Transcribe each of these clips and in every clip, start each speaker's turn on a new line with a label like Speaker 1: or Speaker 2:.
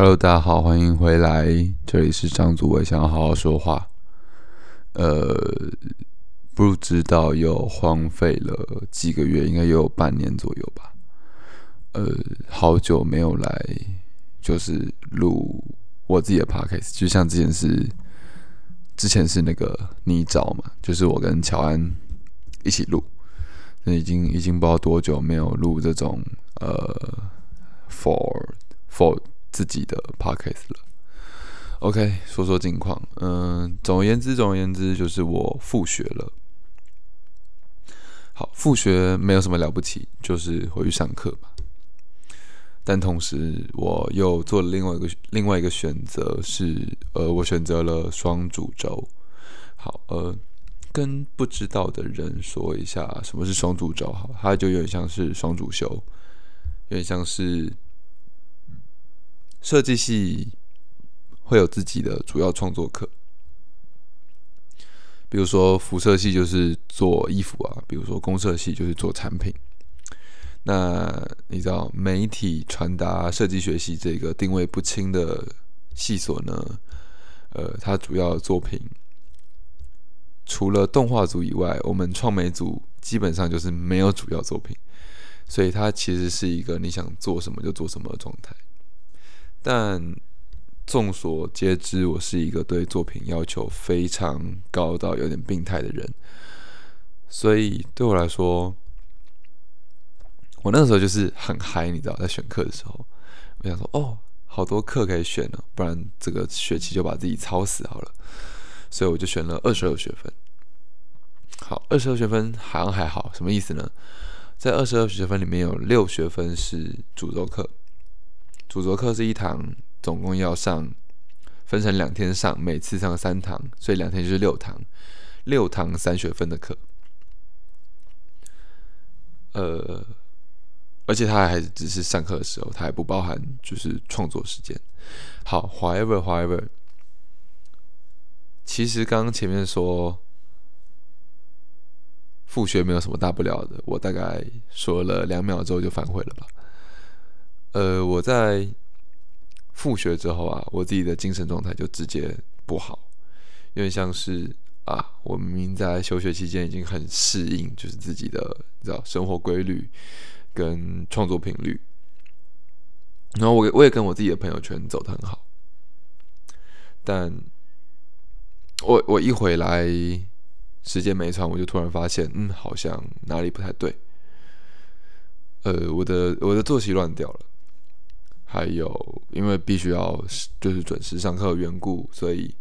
Speaker 1: Hello，大家好，欢迎回来，这里是张祖伟，想要好好说话。呃，不知道又荒废了几个月，应该有半年左右吧。呃，好久没有来，就是录我自己的 podcast，就像之前是，之前是那个你找嘛，就是我跟乔安一起录，那已经已经不知道多久没有录这种呃，for for。自己的 podcast 了。OK，说说近况。嗯，总而言之，总而言之，就是我复学了。好，复学没有什么了不起，就是回去上课吧。但同时，我又做了另外一个另外一个选择，是呃，我选择了双主轴。好，呃，跟不知道的人说一下什么是双主轴。好，它就有点像是双主修，有点像是。设计系会有自己的主要创作课，比如说辐射系就是做衣服啊，比如说公社系就是做产品。那你知道媒体传达设计学系这个定位不清的系所呢？呃，它主要作品除了动画组以外，我们创美组基本上就是没有主要作品，所以它其实是一个你想做什么就做什么的状态。但众所皆知，我是一个对作品要求非常高到有点病态的人，所以对我来说，我那个时候就是很嗨，你知道，在选课的时候，我想说，哦，好多课可以选呢，不然这个学期就把自己操死好了，所以我就选了二十二学分。好，二十二学分好像还好，什么意思呢？在二十二学分里面有六学分是主轴课。主轴课是一堂，总共要上，分成两天上，每次上三堂，所以两天就是六堂，六堂三学分的课。呃，而且他还只是上课的时候，他还不包含就是创作时间。好，however，however，其实刚刚前面说复学没有什么大不了的，我大概说了两秒之后就反悔了吧。呃，我在复学之后啊，我自己的精神状态就直接不好，有点像是啊，我明明在休学期间已经很适应，就是自己的你知道生活规律跟创作频率，然后我我也跟我自己的朋友圈走得很好，但我我一回来时间没长，我就突然发现，嗯，好像哪里不太对，呃，我的我的作息乱掉了。还有，因为必须要就是准时上课的缘故，所以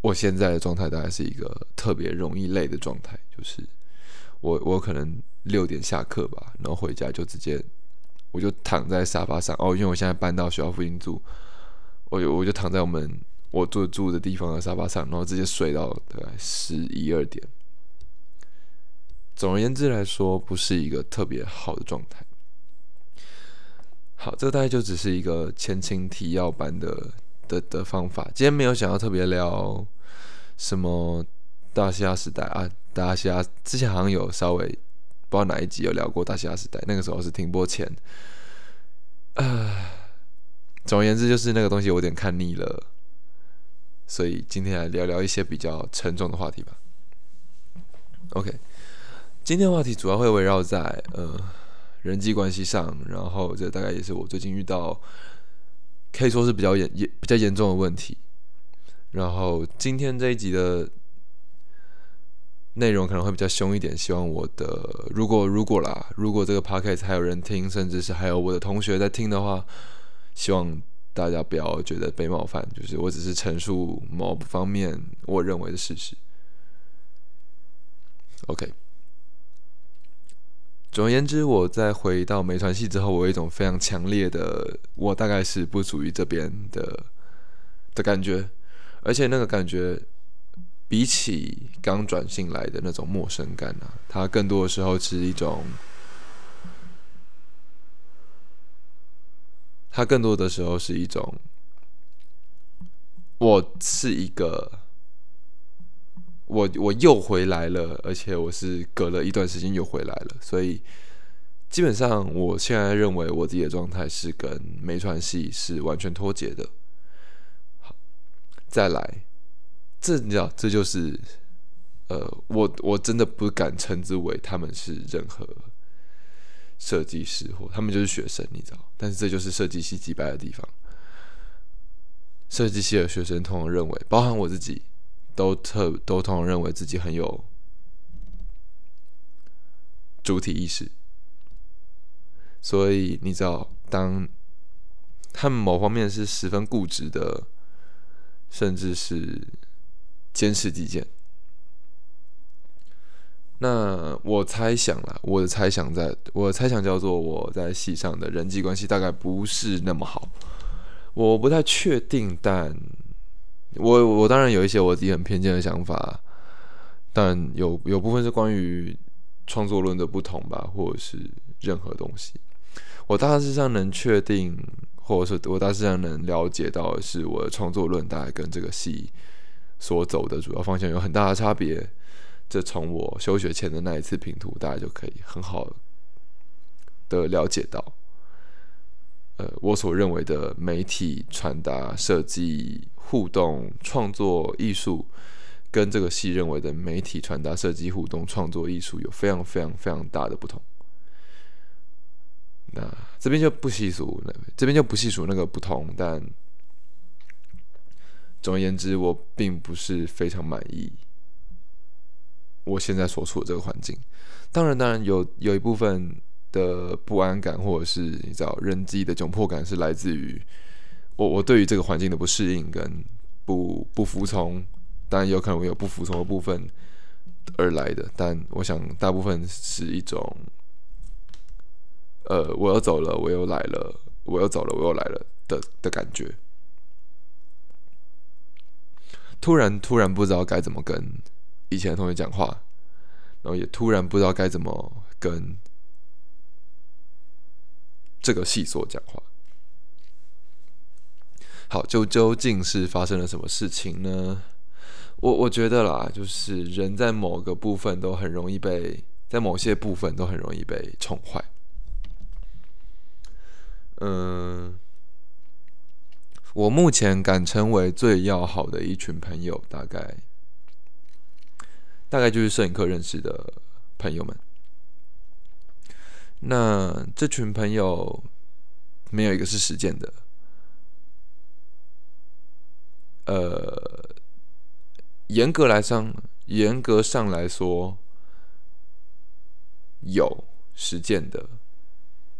Speaker 1: 我现在的状态大概是一个特别容易累的状态。就是我我可能六点下课吧，然后回家就直接我就躺在沙发上哦，因为我现在搬到学校附近住，我就我就躺在我们我住住的地方的沙发上，然后直接睡到大概十一二点。总而言之来说，不是一个特别好的状态。好，这个大概就只是一个前情提要版的的的方法。今天没有想要特别聊什么大西亚时代啊，大西亚之前好像有稍微不知道哪一集有聊过大西亚时代，那个时候是停播前。啊，总而言之就是那个东西我有点看腻了，所以今天来聊聊一些比较沉重的话题吧。OK，今天的话题主要会围绕在呃。人际关系上，然后这大概也是我最近遇到，可以说是比较严严比较严重的问题。然后今天这一集的内容可能会比较凶一点，希望我的如果如果啦，如果这个 podcast 还有人听，甚至是还有我的同学在听的话，希望大家不要觉得被冒犯，就是我只是陈述某方面我认为的事实。OK。总而言之，我在回到美传系之后，我有一种非常强烈的，我大概是不属于这边的的感觉，而且那个感觉比起刚转进来的那种陌生感啊，它更多的时候是一种，它更多的时候是一种，我是一个。我我又回来了，而且我是隔了一段时间又回来了，所以基本上，我现在认为我自己的状态是跟没传系是完全脱节的。好，再来，这你知道，这就是呃，我我真的不敢称之为他们是任何设计师或他们就是学生，你知道？但是这就是设计系击败的地方。设计系的学生通常认为，包含我自己，都特都通常认为自己很有主体意识。所以你知道，当他们某方面是十分固执的，甚至是坚持己见。那我猜想啦，我的猜想在，我的猜想叫做我在戏上的人际关系大概不是那么好。我不太确定，但我我当然有一些我自己很偏见的想法，但有有部分是关于创作论的不同吧，或者是任何东西。我大致上能确定，或者是我大致上能了解到的是，我的创作论大概跟这个戏所走的主要方向有很大的差别。这从我休学前的那一次拼图，大家就可以很好的了解到，呃，我所认为的媒体传达、设计、互动、创作艺术，跟这个戏认为的媒体传达、设计、互动、创作艺术有非常非常非常大的不同。那这边就不细数，那这边就不细数那个不同，但总而言之，我并不是非常满意我现在所处的这个环境。当然，当然有有一部分的不安感，或者是你知道人机的窘迫感，是来自于我我对于这个环境的不适应跟不不服从。当然，有可能我有不服从的部分而来的，但我想大部分是一种。呃，我又走了，我又来了，我又走了，我又来了的的感觉。突然，突然不知道该怎么跟以前的同学讲话，然后也突然不知道该怎么跟这个系所讲话。好，就究竟是发生了什么事情呢？我我觉得啦，就是人在某个部分都很容易被，在某些部分都很容易被宠坏。嗯，我目前敢称为最要好的一群朋友，大概大概就是摄影课认识的朋友们。那这群朋友没有一个是实践的，呃，严格来上，严格上来说，有实践的。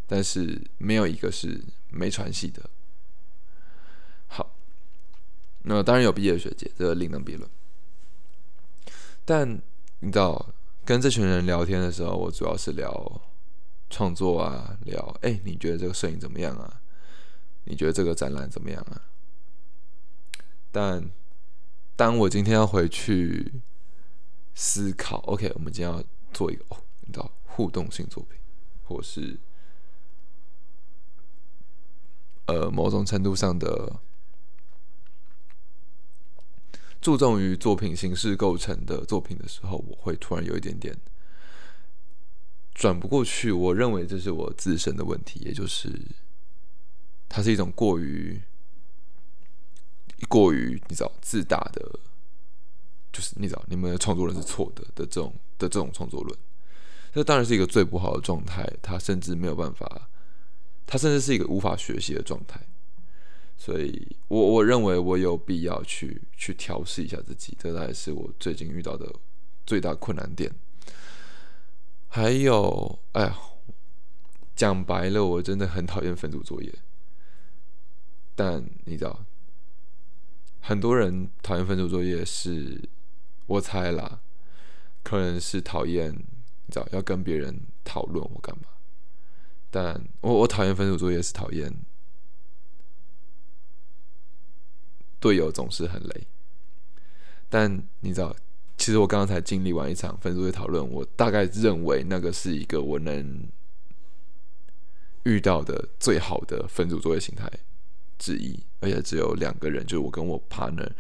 Speaker 1: 但是没有一个是没传系的。好，那当然有毕业学姐，这个另当别论。但你知道，跟这群人聊天的时候，我主要是聊创作啊，聊哎，你觉得这个摄影怎么样啊？你觉得这个展览怎么样啊？但当我今天要回去思考，OK，我们今天要做一个哦，你知道，互动性作品，或是。呃，某种程度上的注重于作品形式构成的作品的时候，我会突然有一点点转不过去。我认为这是我自身的问题，也就是它是一种过于过于你知道自大的，就是你知道你们的创作人是错的的这种的这种创作论，这当然是一个最不好的状态。他甚至没有办法。他甚至是一个无法学习的状态，所以我我认为我有必要去去调试一下自己，这才是我最近遇到的最大困难点。还有，哎呀，讲白了，我真的很讨厌分组作业。但你知道，很多人讨厌分组作业，是我猜啦，可能是讨厌你知道要跟别人讨论或干嘛。但我我讨厌分组作业，是讨厌队友总是很累。但你知道，其实我刚刚才经历完一场分组作业讨论，我大概认为那个是一个我能遇到的最好的分组作业形态之一，而且只有两个人，就是我跟我 partner，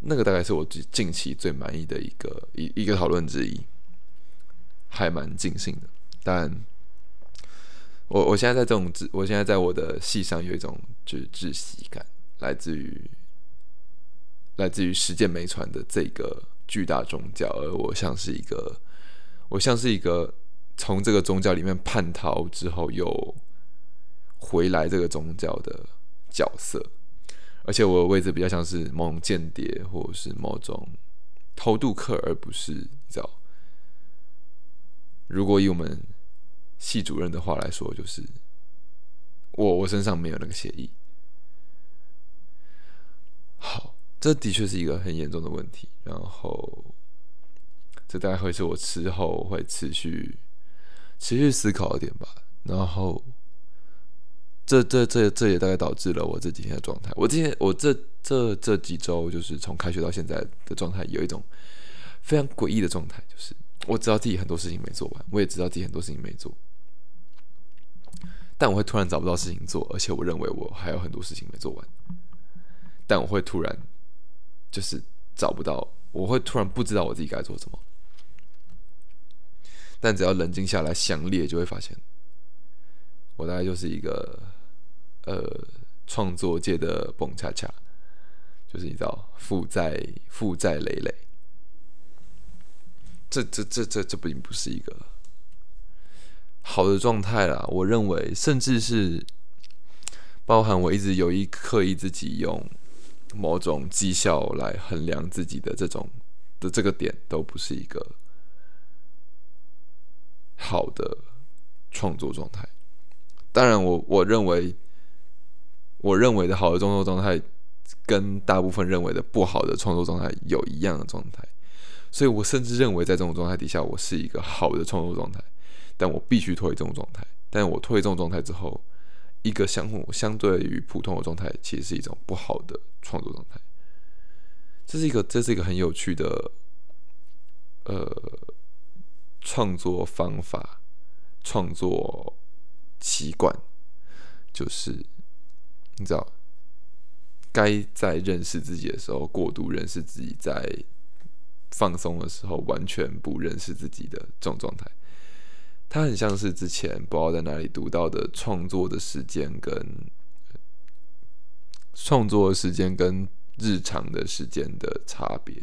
Speaker 1: 那个大概是我近期最满意的一个一一个讨论之一，还蛮尽兴的，但。我我现在在这种，我现在在我的戏上有一种就是窒息感，来自于来自于实践没传的这个巨大宗教，而我像是一个，我像是一个从这个宗教里面叛逃之后又回来这个宗教的角色，而且我的位置比较像是某种间谍或者是某种偷渡客，而不是你知道，如果以我们。系主任的话来说，就是我我身上没有那个协议。好，这的确是一个很严重的问题。然后，这大概会是我之后会持续持续思考的点吧。然后，这这这这也大概导致了我这几天的状态。我今天我这这这几周，就是从开学到现在的状态，有一种非常诡异的状态，就是我知道自己很多事情没做完，我也知道自己很多事情没做。但我会突然找不到事情做，而且我认为我还有很多事情没做完。但我会突然就是找不到，我会突然不知道我自己该做什么。但只要冷静下来想列，就会发现，我大概就是一个呃创作界的蹦恰恰，就是你知道负债负债累累。这这这这这并不是一个。好的状态啦，我认为，甚至是包含我一直有意刻意自己用某种绩效来衡量自己的这种的这个点，都不是一个好的创作状态。当然，我我认为，我认为的好的创作状态，跟大部分认为的不好的创作状态有一样的状态，所以我甚至认为，在这种状态底下，我是一个好的创作状态。但我必须脱离这种状态。但我脱离这种状态之后，一个相互相对于普通的状态，其实是一种不好的创作状态。这是一个，这是一个很有趣的，呃，创作方法、创作习惯，就是你知道，该在认识自己的时候过度认识自己，在放松的时候完全不认识自己的这种状态。它很像是之前不知道在哪里读到的创作的时间跟创作的时间跟日常的时间的差别。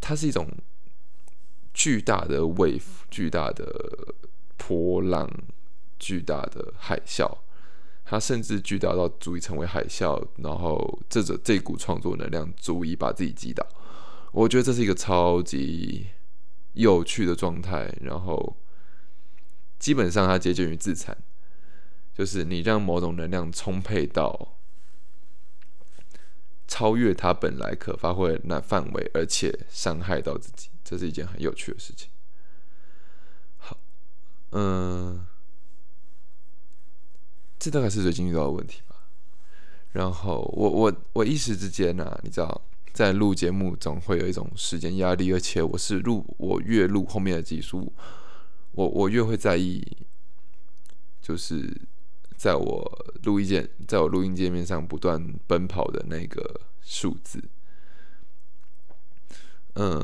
Speaker 1: 它是一种巨大的 wave，巨大的波浪，巨大的海啸。它甚至巨大到足以成为海啸，然后这种这股创作能量足以把自己击倒。我觉得这是一个超级。有趣的状态，然后基本上它接近于自残，就是你让某种能量充沛到超越它本来可发挥那范围，而且伤害到自己，这是一件很有趣的事情。好，嗯，这大概是最近遇到的问题吧。然后我我我一时之间呢，你知道。在录节目总会有一种时间压力，而且我是录我越录后面的技术，我我越会在意，就是在我录音键，在我录音界面上不断奔跑的那个数字，嗯，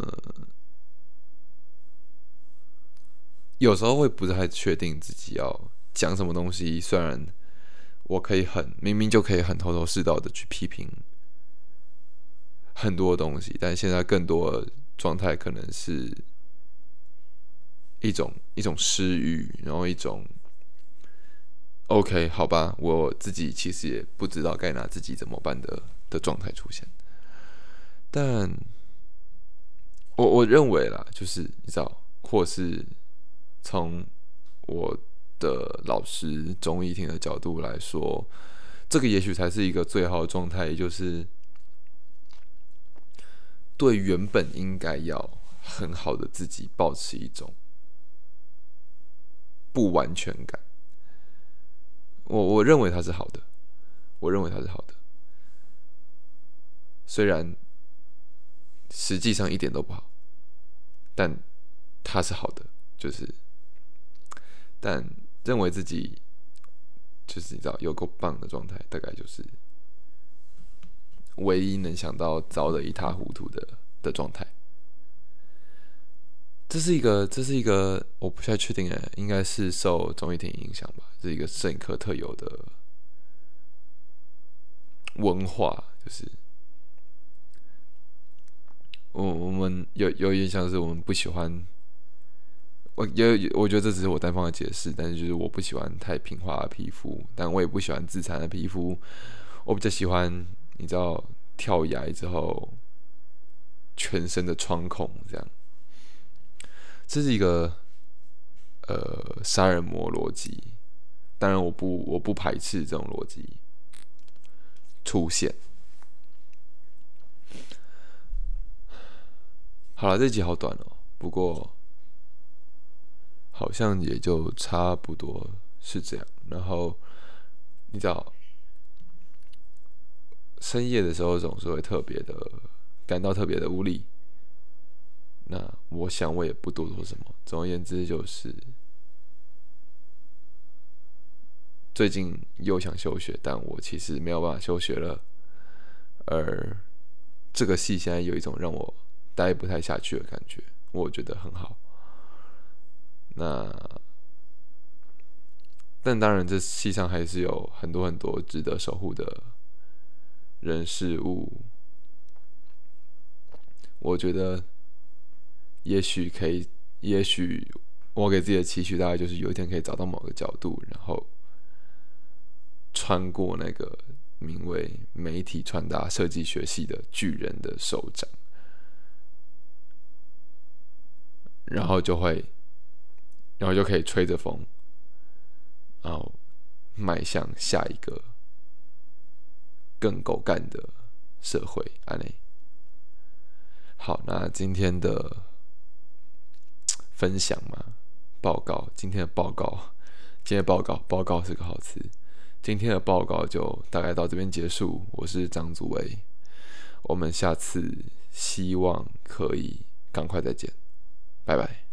Speaker 1: 有时候会不太确定自己要讲什么东西，虽然我可以很明明就可以很头头是道的去批评。很多东西，但现在更多状态可能是一种一种失语，然后一种 OK 好吧，我自己其实也不知道该拿自己怎么办的的状态出现。但我我认为啦，就是你知道，或是从我的老师钟义婷的角度来说，这个也许才是一个最好的状态，也就是。对原本应该要很好的自己，保持一种不完全感。我我认为它是好的，我认为它是好的，虽然实际上一点都不好，但它是好的，就是但认为自己就是你知道有够棒的状态，大概就是。唯一能想到糟的一塌糊涂的的状态，这是一个，这是一个，我不太确定哎，应该是受综艺电影影响吧，是一个摄影课特有的文化，就是我我们有有印象是我们不喜欢，我有我觉得这只是我单方的解释，但是就是我不喜欢太平滑的皮肤，但我也不喜欢自残的皮肤，我比较喜欢你知道跳崖之后全身的穿孔这样。这是一个呃杀人魔逻辑，当然我不我不排斥这种逻辑出现。好了，这集好短哦，不过好像也就差不多是这样。然后你知道，深夜的时候总是会特别的感到特别的无力。那我想我也不多说什么。总而言之，就是最近又想休学，但我其实没有办法休学了。而这个戏现在有一种让我待不太下去的感觉，我觉得很好。那但当然，这世上还是有很多很多值得守护的人事物。我觉得。也许可以，也许我给自己的期许大概就是有一天可以找到某个角度，然后穿过那个名为媒体传达设计学系的巨人的手掌，然后就会，然后就可以吹着风，然后迈向下一个更狗干的社会。安内，好，那今天的。分享嘛，报告。今天的报告，今天报告，报告是个好词。今天的报告就大概到这边结束。我是张祖威，我们下次希望可以赶快再见，拜拜。